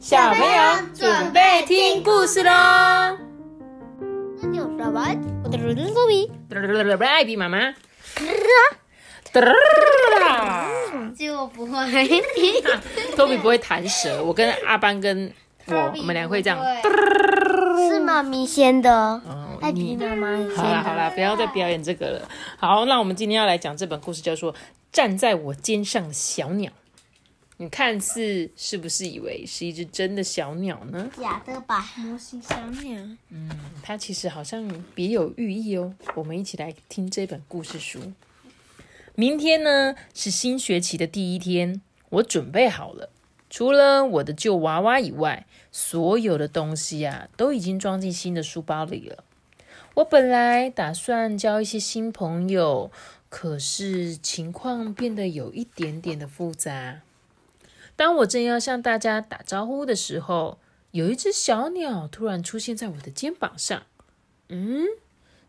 小朋友准备听故事喽。那就是什么？我的嘟子比，艾比妈妈。就不会，托比不会弹舌。我跟阿班跟我，我们俩会这样。是妈咪先的，艾比妈妈先。好了好了，不要再表演这个了。好，那我们今天要来讲这本故事，叫做《站在我肩上的小鸟》。你看似是不是以为是一只真的小鸟呢？假的吧，模型小鸟。嗯，它其实好像别有寓意哦。我们一起来听这本故事书。明天呢是新学期的第一天，我准备好了，除了我的旧娃娃以外，所有的东西啊都已经装进新的书包里了。我本来打算交一些新朋友，可是情况变得有一点点的复杂。当我正要向大家打招呼的时候，有一只小鸟突然出现在我的肩膀上。嗯，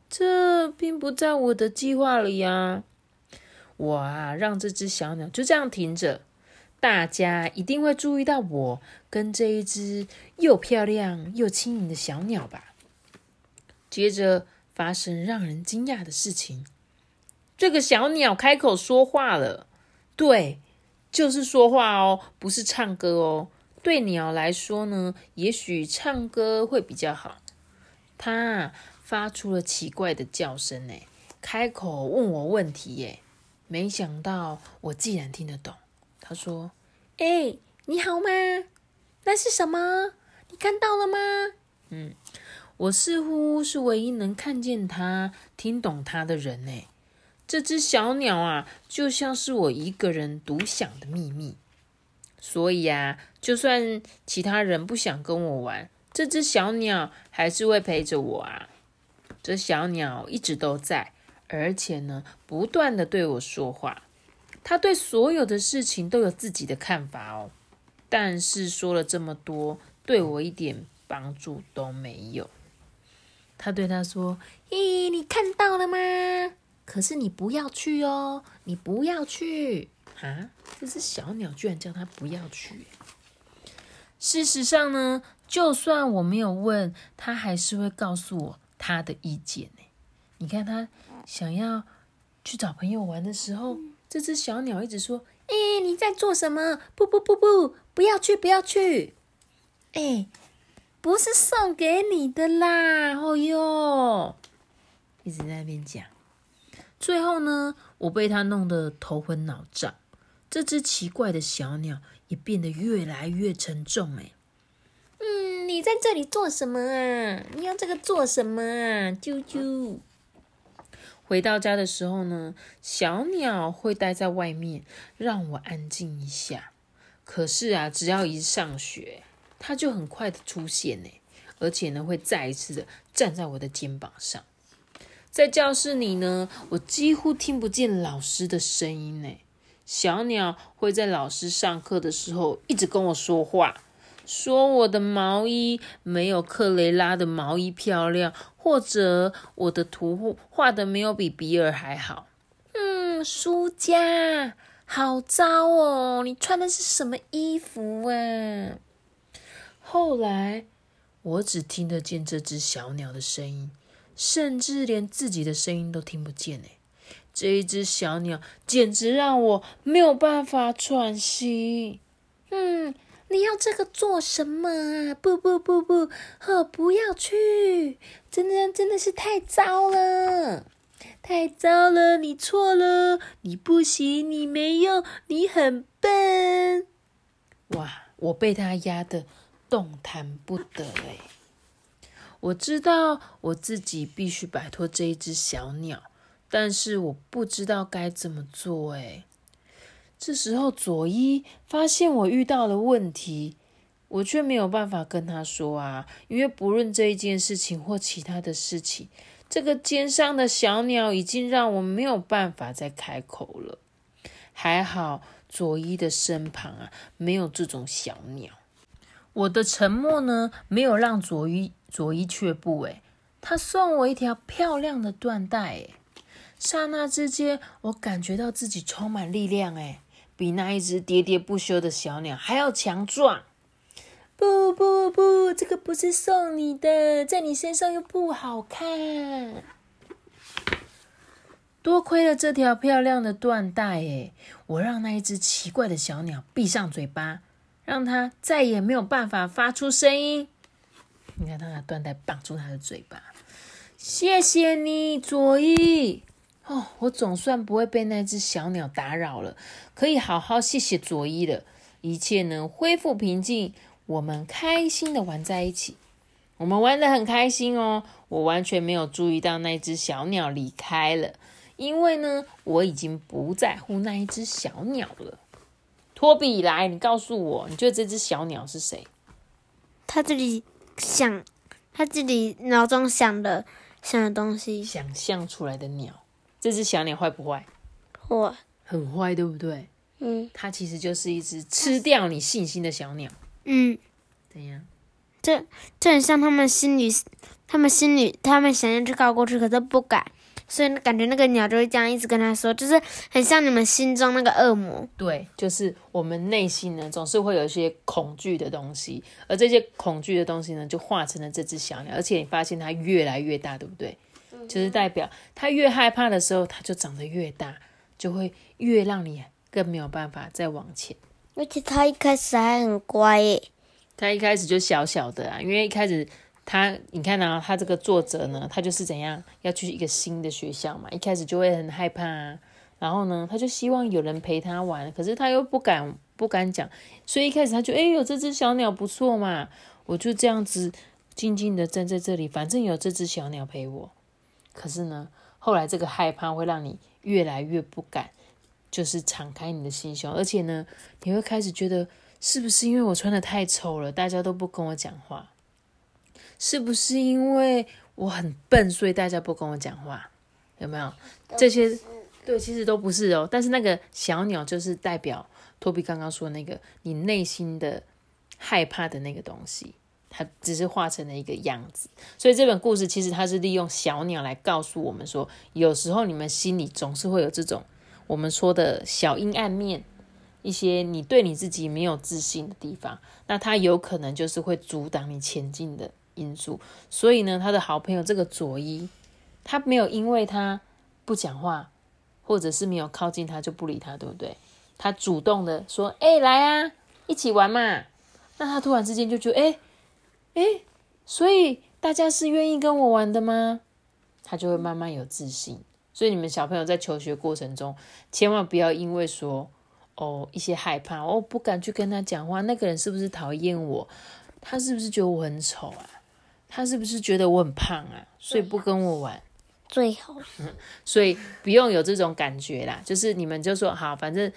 这并不在我的计划里呀。我啊，让这只小鸟就这样停着，大家一定会注意到我跟这一只又漂亮又轻盈的小鸟吧。接着发生让人惊讶的事情，这个小鸟开口说话了。对。就是说话哦，不是唱歌哦。对鸟来说呢，也许唱歌会比较好。它发出了奇怪的叫声，哎，开口问我问题，耶。没想到我竟然听得懂。他说：“哎，你好吗？那是什么？你看到了吗？”嗯，我似乎是唯一能看见它、听懂它的人，呢。这只小鸟啊，就像是我一个人独享的秘密。所以啊，就算其他人不想跟我玩，这只小鸟还是会陪着我啊。这小鸟一直都在，而且呢，不断的对我说话。它对所有的事情都有自己的看法哦。但是说了这么多，对我一点帮助都没有。他对他说：“咦，你看到了吗？”可是你不要去哦，你不要去啊！这只小鸟居然叫它不要去。事实上呢，就算我没有问，他还是会告诉我他的意见呢。你看，他想要去找朋友玩的时候，这只小鸟一直说：“哎，你在做什么？不不不不，不要去，不要去！哎，不是送给你的啦！哦哟，一直在那边讲。”最后呢，我被它弄得头昏脑胀。这只奇怪的小鸟也变得越来越沉重。哎，嗯，你在这里做什么啊？你要这个做什么啊？啾啾。回到家的时候呢，小鸟会待在外面，让我安静一下。可是啊，只要一上学，它就很快的出现呢，而且呢，会再一次的站在我的肩膀上。在教室里呢，我几乎听不见老师的声音呢。小鸟会在老师上课的时候一直跟我说话，说我的毛衣没有克雷拉的毛衣漂亮，或者我的图画的没有比比尔还好。嗯，苏家，好糟哦！你穿的是什么衣服啊？后来，我只听得见这只小鸟的声音。甚至连自己的声音都听不见诶！这一只小鸟简直让我没有办法喘息。嗯，你要这个做什么啊？不不不不，呵，不要去！真的真的是太糟了，太糟了！你错了，你不行，你没用，你很笨。哇，我被它压得动弹不得哎！我知道我自己必须摆脱这一只小鸟，但是我不知道该怎么做。哎，这时候佐伊发现我遇到了问题，我却没有办法跟他说啊，因为不论这一件事情或其他的事情，这个肩上的小鸟已经让我没有办法再开口了。还好佐伊的身旁啊，没有这种小鸟。我的沉默呢，没有让佐伊佐伊却步。诶，他送我一条漂亮的缎带。诶，刹那之间，我感觉到自己充满力量。诶，比那一只喋喋不休的小鸟还要强壮。不不不，这个不是送你的，在你身上又不好看。多亏了这条漂亮的缎带，诶，我让那一只奇怪的小鸟闭上嘴巴，让它再也没有办法发出声音。你看，它拿缎带绑住它的嘴巴。谢谢你，佐伊。哦，我总算不会被那只小鸟打扰了，可以好好谢谢佐伊了。一切能恢复平静，我们开心的玩在一起。我们玩的很开心哦，我完全没有注意到那只小鸟离开了，因为呢，我已经不在乎那一只小鸟了。托比，来，你告诉我，你觉得这只小鸟是谁？他这里想，他自己脑中想的想的东西，想象出来的鸟。这只小鸟坏不坏？坏，很坏，对不对？嗯，它其实就是一只吃掉你信心的小鸟。嗯，怎样？这这很像他们心里，他们心里，他们想要去靠过去，可是不敢，所以感觉那个鸟就会这样一直跟他说，就是很像你们心中那个恶魔。对，就是我们内心呢，总是会有一些恐惧的东西，而这些恐惧的东西呢，就化成了这只小鸟，而且你发现它越来越大，对不对？就是代表它越害怕的时候，它就长得越大，就会越让你更没有办法再往前。而且它一开始还很乖耶，它一开始就小小的啊，因为一开始他，你看啊，他这个作者呢，他就是怎样要去一个新的学校嘛，一开始就会很害怕啊，然后呢，他就希望有人陪他玩，可是他又不敢不敢讲，所以一开始他就哎有这只小鸟不错嘛，我就这样子静静的站在这里，反正有这只小鸟陪我。可是呢，后来这个害怕会让你越来越不敢，就是敞开你的心胸，而且呢，你会开始觉得是不是因为我穿的太丑了，大家都不跟我讲话？是不是因为我很笨，所以大家不跟我讲话？有没有这些？对，其实都不是哦。但是那个小鸟就是代表托比刚刚说那个你内心的害怕的那个东西。它只是化成了一个样子，所以这本故事其实它是利用小鸟来告诉我们说，有时候你们心里总是会有这种我们说的小阴暗面，一些你对你自己没有自信的地方，那它有可能就是会阻挡你前进的因素。所以呢，他的好朋友这个佐伊，他没有因为他不讲话，或者是没有靠近他就不理他，对不对？他主动的说：“哎，来啊，一起玩嘛。”那他突然之间就觉得，哎。哎，所以大家是愿意跟我玩的吗？他就会慢慢有自信。所以你们小朋友在求学过程中，千万不要因为说哦一些害怕，哦不敢去跟他讲话，那个人是不是讨厌我？他是不是觉得我很丑啊？他是不是觉得我很胖啊？所以不跟我玩。最好。所以不用有这种感觉啦，就是你们就说好，反正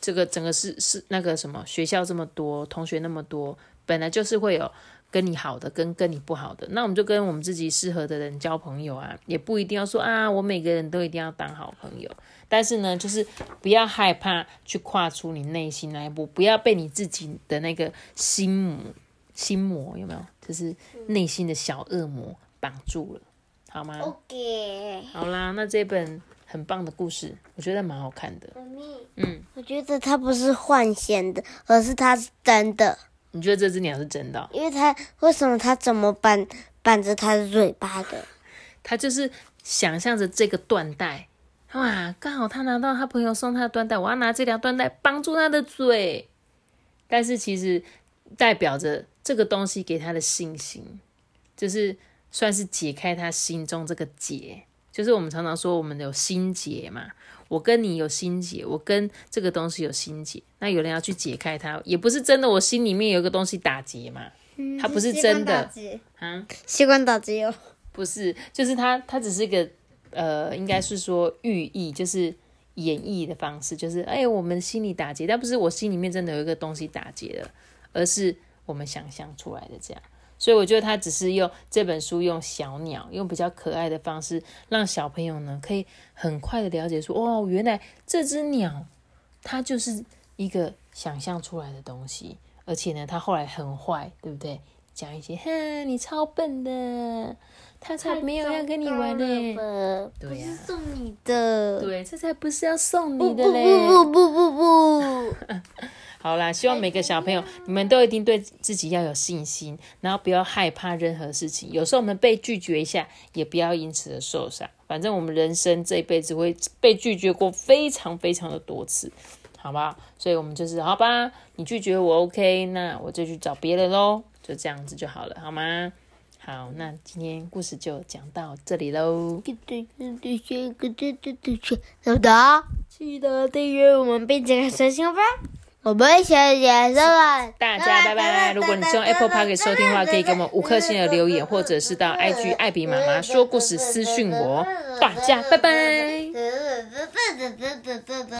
这个整个是是那个什么学校这么多，同学那么多，本来就是会有。跟你好的，跟跟你不好的，那我们就跟我们自己适合的人交朋友啊，也不一定要说啊，我每个人都一定要当好朋友。但是呢，就是不要害怕去跨出你内心那一步，不要被你自己的那个心魔、心魔有没有？就是内心的小恶魔绑住了，好吗？OK。好啦，那这本很棒的故事，我觉得蛮好看的。嗯，我觉得它不是幻想的，而是它是真的。你觉得这只鸟是真的？因为它为什么它怎么绑绑着它的嘴巴的？它就是想象着这个缎带，哇，刚好他拿到他朋友送他的缎带，我要拿这条缎带绑住他的嘴。但是其实代表着这个东西给他的信心，就是算是解开他心中这个结。就是我们常常说我们有心结嘛。我跟你有心结，我跟这个东西有心结，那有人要去解开它，也不是真的。我心里面有一个东西打结嘛，它不是真的啊，习惯打结哦，不是，就是它，它只是一个呃，应该是说寓意，就是演绎的方式，就是哎，我们心里打结，但不是我心里面真的有一个东西打结了，而是我们想象出来的这样。所以我觉得他只是用这本书，用小鸟，用比较可爱的方式，让小朋友呢可以很快的了解说，哦，原来这只鸟它就是一个想象出来的东西，而且呢，它后来很坏，对不对？讲一些，哼，你超笨的，他才没有要跟你玩呢，对呀，送你的，对，这才不是要送你的嘞，不不不不不不。好啦，希望每个小朋友，你们都一定对自己要有信心，然后不要害怕任何事情。有时候我们被拒绝一下，也不要因此而受伤。反正我们人生这一辈子会被拒绝过非常非常的多次，好不好？所以我们就是好吧，你拒绝我 OK，那我就去找别人喽，就这样子就好了，好吗？好，那今天故事就讲到这里喽。记得记得订阅我们，并且开小心吧。我们下次见，拜大家拜拜！如果你是用 Apple Park 收听的话，可以给我们五颗星的留言，或者是到 IG 艾比妈妈说故事私讯我。大家拜拜。